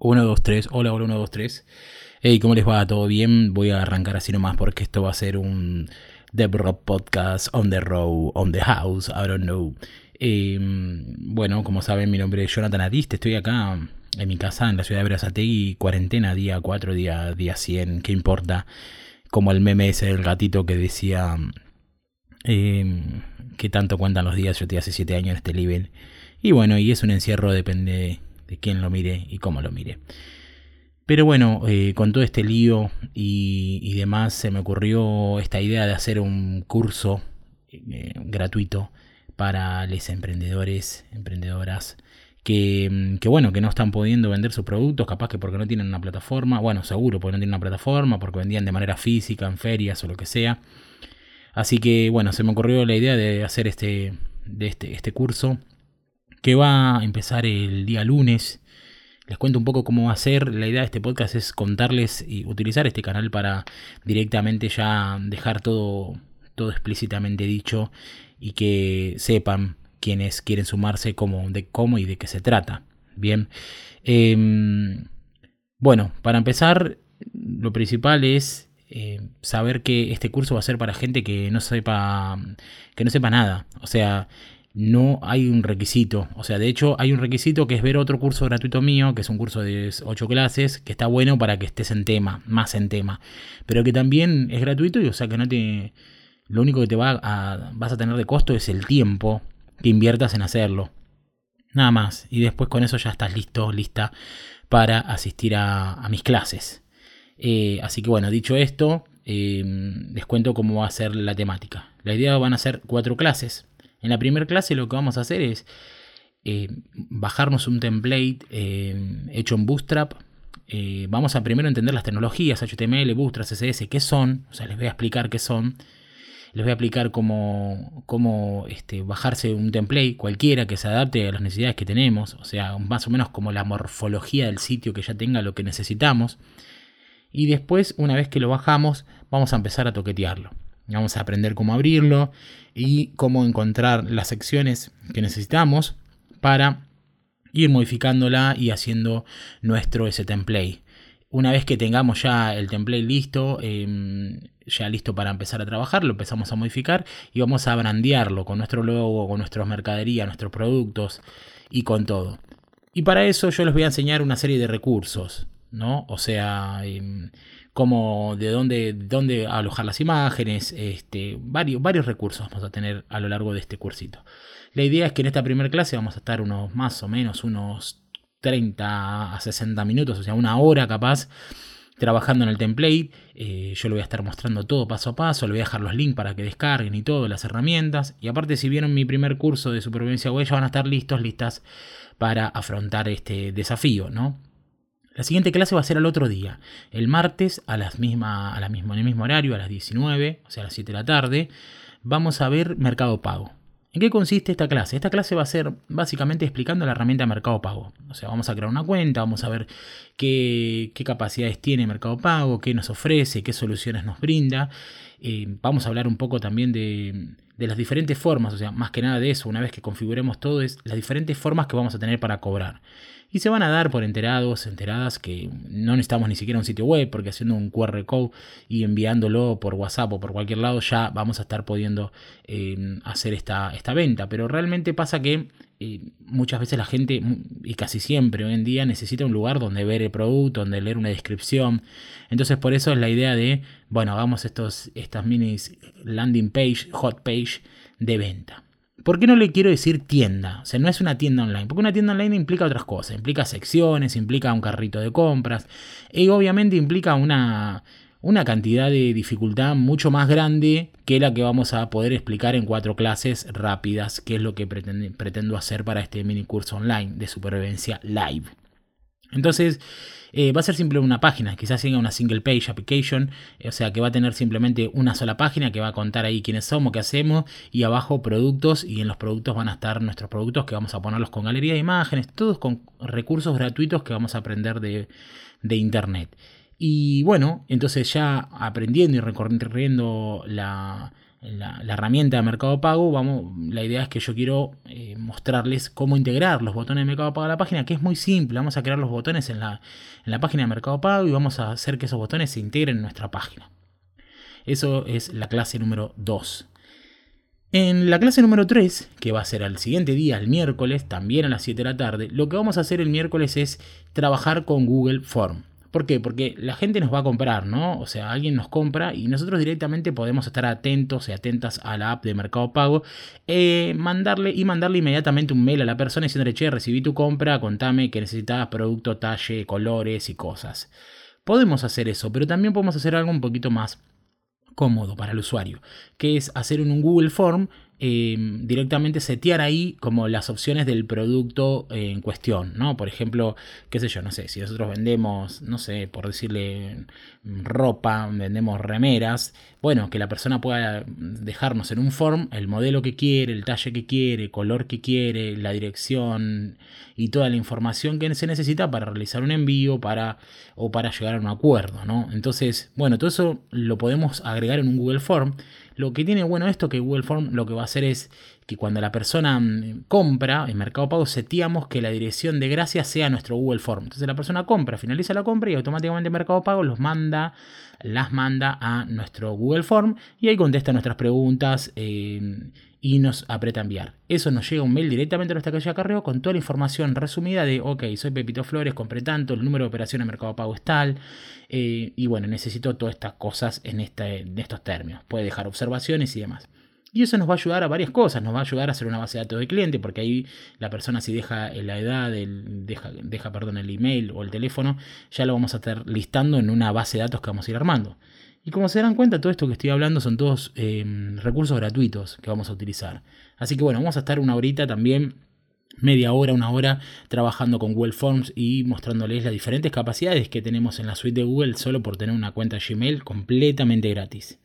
1, 2, 3. Hola, hola, 1, 2, 3. Hey, ¿cómo les va? ¿Todo bien? Voy a arrancar así nomás porque esto va a ser un Dev Rock Podcast on the road, on the house, I don't know. Eh, bueno, como saben, mi nombre es Jonathan Adiste. Estoy acá en mi casa en la ciudad de Berazategui, cuarentena, día 4, día, día 100. ¿Qué importa? Como el meme ese del gatito que decía eh, que tanto cuentan los días. Yo estoy hace 7 años en este nivel. Y bueno, y es un encierro, depende de quién lo mire y cómo lo mire. Pero bueno, eh, con todo este lío y, demás, se me ocurrió esta idea de hacer un curso eh, gratuito para los emprendedores, emprendedoras, que, bueno, que no están pudiendo vender sus productos, capaz que porque no tienen una plataforma, bueno, seguro porque no tienen una plataforma, porque vendían de manera física, en ferias o lo que sea. Así que bueno, se me ocurrió la idea de hacer este, de este, este curso que va a empezar el día lunes. Les cuento un poco cómo va a ser. La idea de este podcast es contarles y utilizar este canal para directamente ya dejar todo, todo explícitamente dicho y que sepan quienes quieren sumarse, cómo, de cómo y de qué se trata. Bien. Em, bueno, para empezar, lo principal es eh, saber que este curso va a ser para gente que no sepa que no sepa nada. O sea, no hay un requisito. O sea, de hecho hay un requisito que es ver otro curso gratuito mío, que es un curso de 8 clases, que está bueno para que estés en tema, más en tema. Pero que también es gratuito y o sea que no te... Lo único que te va a, vas a tener de costo es el tiempo que inviertas en hacerlo. Nada más. Y después con eso ya estás listo, lista para asistir a, mis clases. Eh, así que bueno, dicho esto, eh, les cuento cómo va a ser la temática. La idea van a ser cuatro clases en la primera clase lo que vamos a hacer es eh, bajarnos un template eh, hecho en Bootstrap. Eh, vamos a primero entender las tecnologías HTML, Bootstrap, CSS, qué son. O sea, les voy a explicar qué son. Les voy a explicar cómo, cómo este, bajarse un template cualquiera que se adapte a las necesidades que tenemos. O sea, más o menos como la morfología del sitio que ya tenga lo que necesitamos. Y después, una vez que lo bajamos, vamos a empezar a toquetearlo. Vamos a aprender cómo abrirlo y cómo encontrar las secciones que necesitamos para ir modificándola y haciendo nuestro ese template. Una vez que tengamos ya el template listo, em, ya listo para empezar a trabajar, lo empezamos a modificar y vamos a brandearlo con nuestro logo, con nuestras mercadería, nuestros productos y con todo. Y para eso yo les voy a enseñar una serie de recursos, ¿no? O sea, em, como de dónde, dónde alojar las imágenes, este, varios, varios recursos vamos a tener a lo largo de este cursito. La idea es que en esta primera clase vamos a estar unos más o menos unos 30 a 60 minutos, o sea, una hora capaz, trabajando en el template. Eh, yo lo voy a estar mostrando todo paso a paso, le voy a dejar los links para que descarguen y todo, las herramientas. Y aparte, si vieron mi primer curso de supervivencia web, ya van a estar listos, listas para afrontar este desafío, ¿no? La siguiente clase va a ser al otro día, el martes a, las misma, a la misma, en el mismo horario, a las 19, o sea, a las 7 de la tarde, vamos a ver Mercado Pago. ¿En qué consiste esta clase? Esta clase va a ser básicamente explicando la herramienta Mercado Pago. O sea, vamos a crear una cuenta, vamos a ver qué, capacidades tiene Mercado Pago, qué nos ofrece, qué soluciones nos brinda. Eh, vamos a hablar un poco también de, de las diferentes formas, o sea, más que nada de eso, una vez que configuremos todo, es las diferentes formas que vamos a tener para cobrar y se van a dar por enterados, enteradas que no necesitamos ni siquiera un sitio web porque haciendo un QR code y enviándolo por WhatsApp o por cualquier lado ya vamos a estar pudiendo eh, hacer esta, esta venta. Pero realmente pasa que eh, muchas veces la gente, y casi siempre hoy en día, necesita un lugar donde ver el producto, donde leer una descripción. Entonces por eso es la idea de, bueno, hagamos estos, estas minis landing page, hot page de venta. ¿Por qué no le quiero decir tienda? O sea, no es una tienda online. Porque una tienda online implica otras cosas. Implica secciones, implica un carrito de compras. Y obviamente implica una, una cantidad de dificultad mucho más grande que la que vamos a poder explicar en cuatro clases rápidas, que es lo que pretendo hacer para este mini curso online de supervivencia live. Entonces, eh, va a ser simplemente una página, quizás tenga una single page application, eh, o sea que va a tener simplemente una sola página que va a contar ahí quiénes somos, qué hacemos y abajo productos y en los productos van a estar nuestros productos que vamos a ponerlos con galería de imágenes, todos con recursos gratuitos que vamos a aprender de, internet. Y bueno, entonces ya aprendiendo y recorriendo la, la, herramienta de Mercado Pago, vamos, la idea es que yo quiero eh, mostrarles cómo integrar los botones de Mercado Pago a la página, que es muy simple. Vamos a crear los botones en la, en la página de Mercado Pago y vamos a hacer que esos botones se integren en nuestra página. Eso es la clase número 2. En la clase número 3, que va a ser al siguiente día, el miércoles, también a las 7 de la tarde, lo que vamos a hacer el miércoles es trabajar con Google Form. ¿Por qué? Porque la gente nos va a comprar, ¿no? O sea, alguien nos compra y nosotros directamente podemos estar atentos y atentas a la app de Mercado Pago eh, mandarle y mandarle inmediatamente un mail a la persona diciéndole, che, recibí tu compra, contame que necesitas producto, talle, colores y cosas. Podemos hacer eso, pero también podemos hacer algo un poquito más cómodo para el usuario, que es hacer un Google Form Em, directamente setear ahí como las opciones del producto en cuestión, ¿no? Por ejemplo, qué sé yo, no sé, si nosotros vendemos, no sé, por decirle ropa, vendemos remeras, bueno, que la persona pueda dejarnos en un form el modelo que quiere, el talle que quiere, color que quiere, la dirección y toda la información que se necesita para realizar un envío para, o para llegar a un acuerdo, ¿no? Entonces, bueno, todo eso lo podemos agregar en un Google Form lo que tiene bueno esto que Google Form lo que va a hacer es que cuando la persona mm, compra en Mercado Pago seteamos que la dirección de gracia sea nuestro Google Form. Entonces la persona compra, finaliza la compra y automáticamente Mercado Pago los manda, las manda a nuestro Google Form y ahí contesta nuestras preguntas. Eh, y nos aprieta enviar. Eso nos llega un mail directamente a nuestra calle de acarreo con toda la información resumida de, ok, soy Pepito Flores, compré tanto, el número de operación de Mercado Pago es tal, eh, y bueno, necesito todas estas cosas en, este, en estos términos. Puede dejar observaciones y demás. Y eso nos va a ayudar a varias cosas, nos va a ayudar a hacer una base de datos de cliente, porque ahí la persona si deja la edad, deja, deja perdón, el email o el teléfono, ya lo vamos a estar listando en una base de datos que vamos a ir armando. Y como se dan cuenta, todo esto que estoy hablando son todos em, recursos gratuitos que vamos a utilizar. Así que bueno, vamos a estar una horita también, media hora, una hora, trabajando con Google Forms y mostrándoles las diferentes capacidades que tenemos en la suite de Google solo por tener una cuenta Gmail completamente gratis.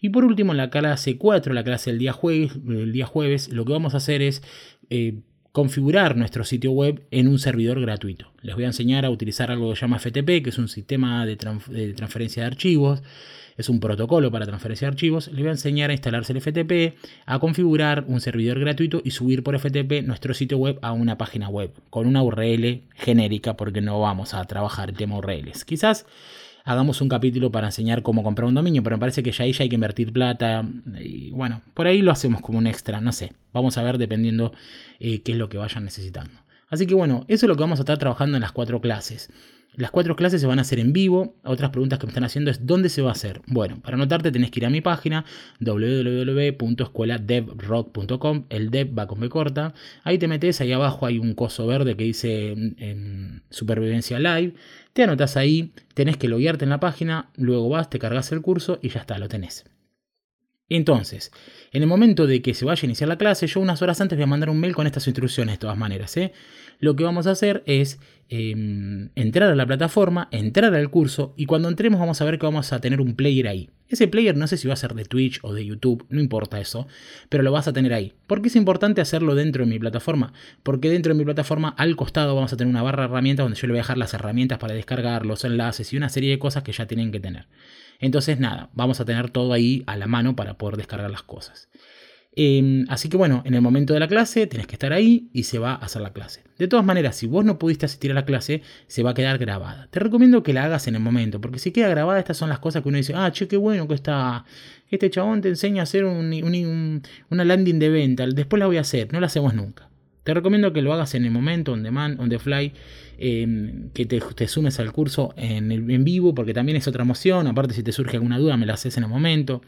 Y por último, en la clase 4, la clase del día jueves, el día jueves lo que vamos a hacer es eh, configurar nuestro sitio web en un servidor gratuito. Les voy a enseñar a utilizar algo que se llama FTP, que es un sistema de, transferencia de archivos, es un protocolo para transferencia de archivos. Les voy a enseñar a instalarse el FTP, a configurar un servidor gratuito y subir por FTP nuestro sitio web a una página web con una URL genérica porque no vamos a trabajar el tema URLs. Quizás hagamos un capítulo para enseñar cómo comprar un dominio, pero me parece que ya ahí ya hay que invertir plata. Y bueno, por ahí lo hacemos como un extra, no sé. Vamos a ver dependiendo eh, qué es lo que vayan necesitando. Así que bueno, eso es lo que vamos a estar trabajando en las cuatro clases. Las cuatro clases se van a hacer en vivo. Otras preguntas que me están haciendo es ¿dónde se va a hacer? Bueno, para anotarte tenés que ir a mi página www.escueladevrock.com. El dev va con B corta. Ahí te metes, ahí abajo hay un coso verde que dice en Supervivencia Live. Te anotas ahí, tenés que loguearte en la página, luego vas, te cargas el curso y ya está, lo tenés. Entonces, en el momento de que se vaya a iniciar la clase, yo unas horas antes voy a mandar un mail con estas instrucciones de todas maneras. ¿eh? Lo que vamos a hacer es em, entrar a la plataforma, entrar al curso y cuando entremos vamos a ver que vamos a tener un player ahí. Ese player no sé si va a ser de Twitch o de YouTube, no importa eso, pero lo vas a tener ahí. ¿Por qué es importante hacerlo dentro de mi plataforma? Porque dentro de mi plataforma al costado vamos a tener una barra de herramientas donde yo le voy a dejar las herramientas para descargar, los enlaces y una serie de cosas que ya tienen que tener. Entonces, nada, vamos a tener todo ahí a la mano para poder descargar las cosas. Em, así que bueno, en el momento de la clase tenés que estar ahí y se va a hacer la clase. De todas maneras, si vos no pudiste asistir a la clase, se va a quedar grabada. Te recomiendo que la hagas en el momento, porque si queda grabada, estas son las cosas que uno dice, ah, che, qué bueno que está, este chabón te enseña a hacer una landing de venta, después la voy a hacer, no la hacemos nunca. Te recomiendo que lo hagas en el momento, on demand, on the fly, em, que te, sumes al curso en, en vivo, porque también es otra emoción. Aparte, si te surge alguna duda, me la haces en el momento.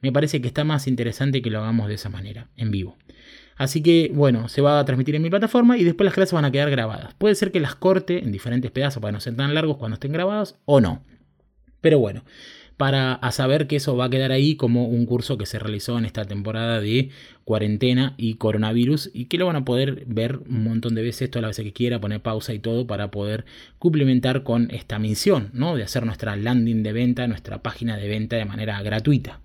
Me parece que está más interesante que lo hagamos de esa manera, en vivo. Así que, bueno, se va a transmitir en mi plataforma y después las clases van a quedar grabadas. Puede ser que las corte en diferentes pedazos para no ser tan largos cuando estén grabados o no. Pero bueno, para saber que eso va a quedar ahí como un curso que se realizó en esta temporada de cuarentena y coronavirus y que lo van a poder ver un montón de veces, todas las veces que quiera, poner pausa y todo para poder complementar con esta misión, ¿no? De hacer nuestra landing de venta, nuestra página de venta de manera gratuita.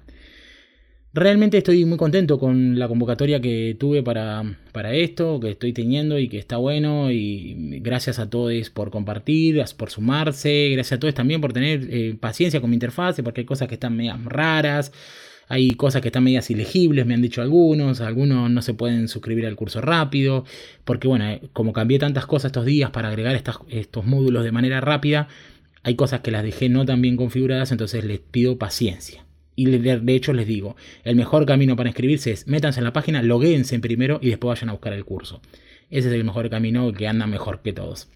Realmente estoy muy contento con la convocatoria que tuve para, para, esto, que estoy teniendo y que está bueno. Y gracias a todos por compartir, por sumarse. Gracias a todos también por tener eh, paciencia con mi interfaz, porque hay cosas que están medio raras. Hay cosas que están medias ilegibles, me han dicho algunos, algunos no se pueden suscribir al curso rápido, porque bueno, eh, como cambié tantas cosas estos días para agregar estos módulos de manera rápida, hay cosas que las dejé no tan bien configuradas, entonces les pido paciencia. Y de hecho les digo, el mejor camino para inscribirse es métanse en la página, logueense primero y después vayan a buscar el curso. Ese es el mejor camino que anda mejor que todos.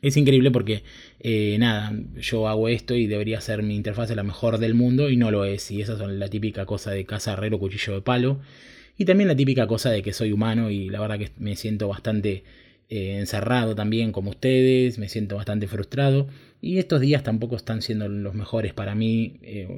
Es increíble porque, eh, nada, yo hago esto y debería ser mi interfaz la mejor del mundo y no lo es. Y esa es la típica cosa de casa herrero, cuchillo de palo. Y también la típica cosa de que soy humano y la verdad que me siento bastante eh, encerrado también como ustedes, me siento bastante frustrado. Y estos días tampoco están siendo los mejores para mí. Eh,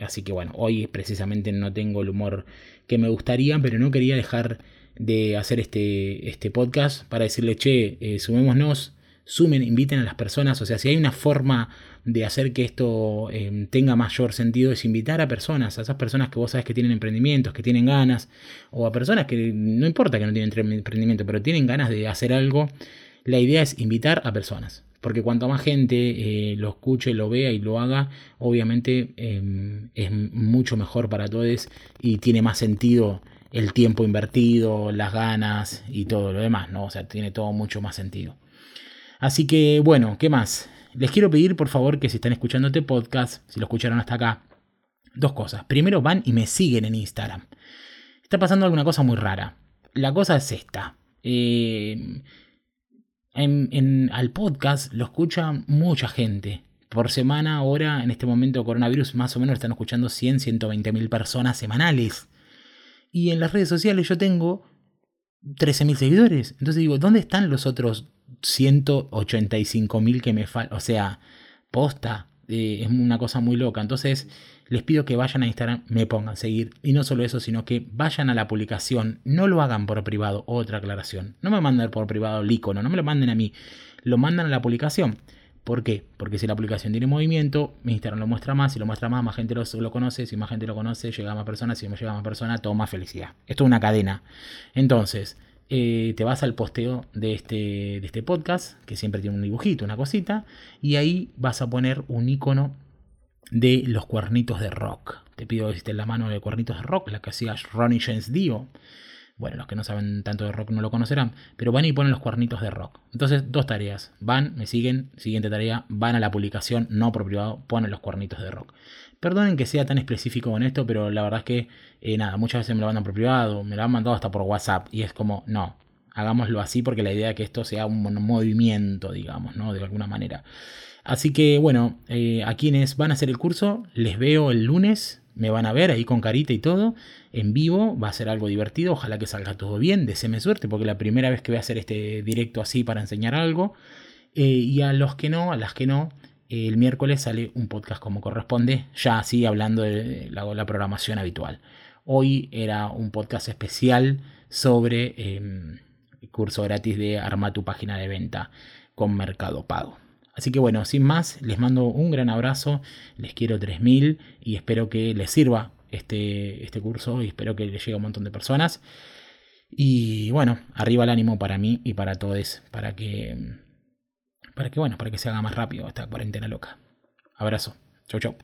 así que bueno, hoy precisamente no tengo el humor que me gustaría, pero no quería dejar de hacer este, este podcast para decirle, che, sumémonos sumen, inviten a las personas. O sea, si hay una forma de hacer que esto em, tenga mayor sentido es invitar a personas, a esas personas que vos sabes que tienen emprendimientos, que tienen ganas, o a personas que no importa que no tienen emprendimiento, pero tienen ganas de hacer algo. La idea es invitar a personas. Porque cuanto más gente eh, lo escuche, lo vea y lo haga, obviamente em, es mucho mejor para todos y tiene más sentido el tiempo invertido, las ganas y todo lo demás, ¿no? O sea, tiene todo mucho más sentido. Así que bueno, ¿qué más? Les quiero pedir por favor que si están escuchando este podcast, si lo escucharon hasta acá, dos cosas. Primero van y me siguen en Instagram. Está pasando alguna cosa muy rara. La cosa es esta. Eh, al podcast lo escucha mucha gente. Por semana, ahora, en este momento coronavirus, más o menos están escuchando 100, 120 mil personas semanales. Y en las redes sociales yo tengo 13 mil seguidores. Entonces digo, ¿dónde están los otros 185 mil que me faltan. O sea, posta. Eh, es una cosa muy loca. Entonces, les pido que vayan a Instagram, me pongan a seguir. Y no solo eso, sino que vayan a la publicación. No lo hagan por privado. Otra aclaración. No me manden por privado el icono. No me lo manden a mí. Lo mandan a la publicación. ¿Por qué? Porque si la publicación tiene movimiento, mi Instagram lo muestra más, si lo muestra más, más gente lo, conoce, si más gente lo conoce, llega a más personas, si me llega a más personas, todo más felicidad. Esto es una cadena. Entonces, eh, te vas al posteo de este, de este podcast, que siempre tiene un dibujito, una cosita, y ahí vas a poner un icono de los cuernitos de rock. Te pido que en la mano de cuernitos de rock, la que hacía Ronnie James Dio. Bueno, los que no saben tanto de rock no lo conocerán, pero van y ponen los cuernitos de rock. Entonces, dos tareas. Van, me siguen, siguiente tarea, van a la publicación, no por privado, ponen los cuernitos de rock. Perdonen que sea tan específico con esto, pero la verdad es que, eh, nada, muchas veces me lo mandan por privado, me lo han mandado hasta por WhatsApp, y es como, no, hagámoslo así porque la idea es que esto sea un movimiento, digamos, ¿no? De alguna manera. Así que, bueno, eh, a quienes van a hacer el curso, les veo el lunes, me van a ver ahí con carita y todo, en vivo, va a ser algo divertido, ojalá que salga todo bien, deseeme suerte, porque la primera vez que voy a hacer este directo así para enseñar algo, eh, y a los que no, a las que no, el miércoles sale un podcast como corresponde, ya así hablando de la, programación habitual. Hoy era un podcast especial sobre em, curso gratis de Arma tu página de venta con Mercado Pago. Así que bueno, sin más, les mando un gran abrazo, les quiero 3000 y espero que les sirva este, este curso y espero que les llegue a un montón de personas. Y bueno, arriba el ánimo para mí y para todos, para que para que, bueno, para que se haga más rápido esta cuarentena loca. Abrazo. Chau, chau.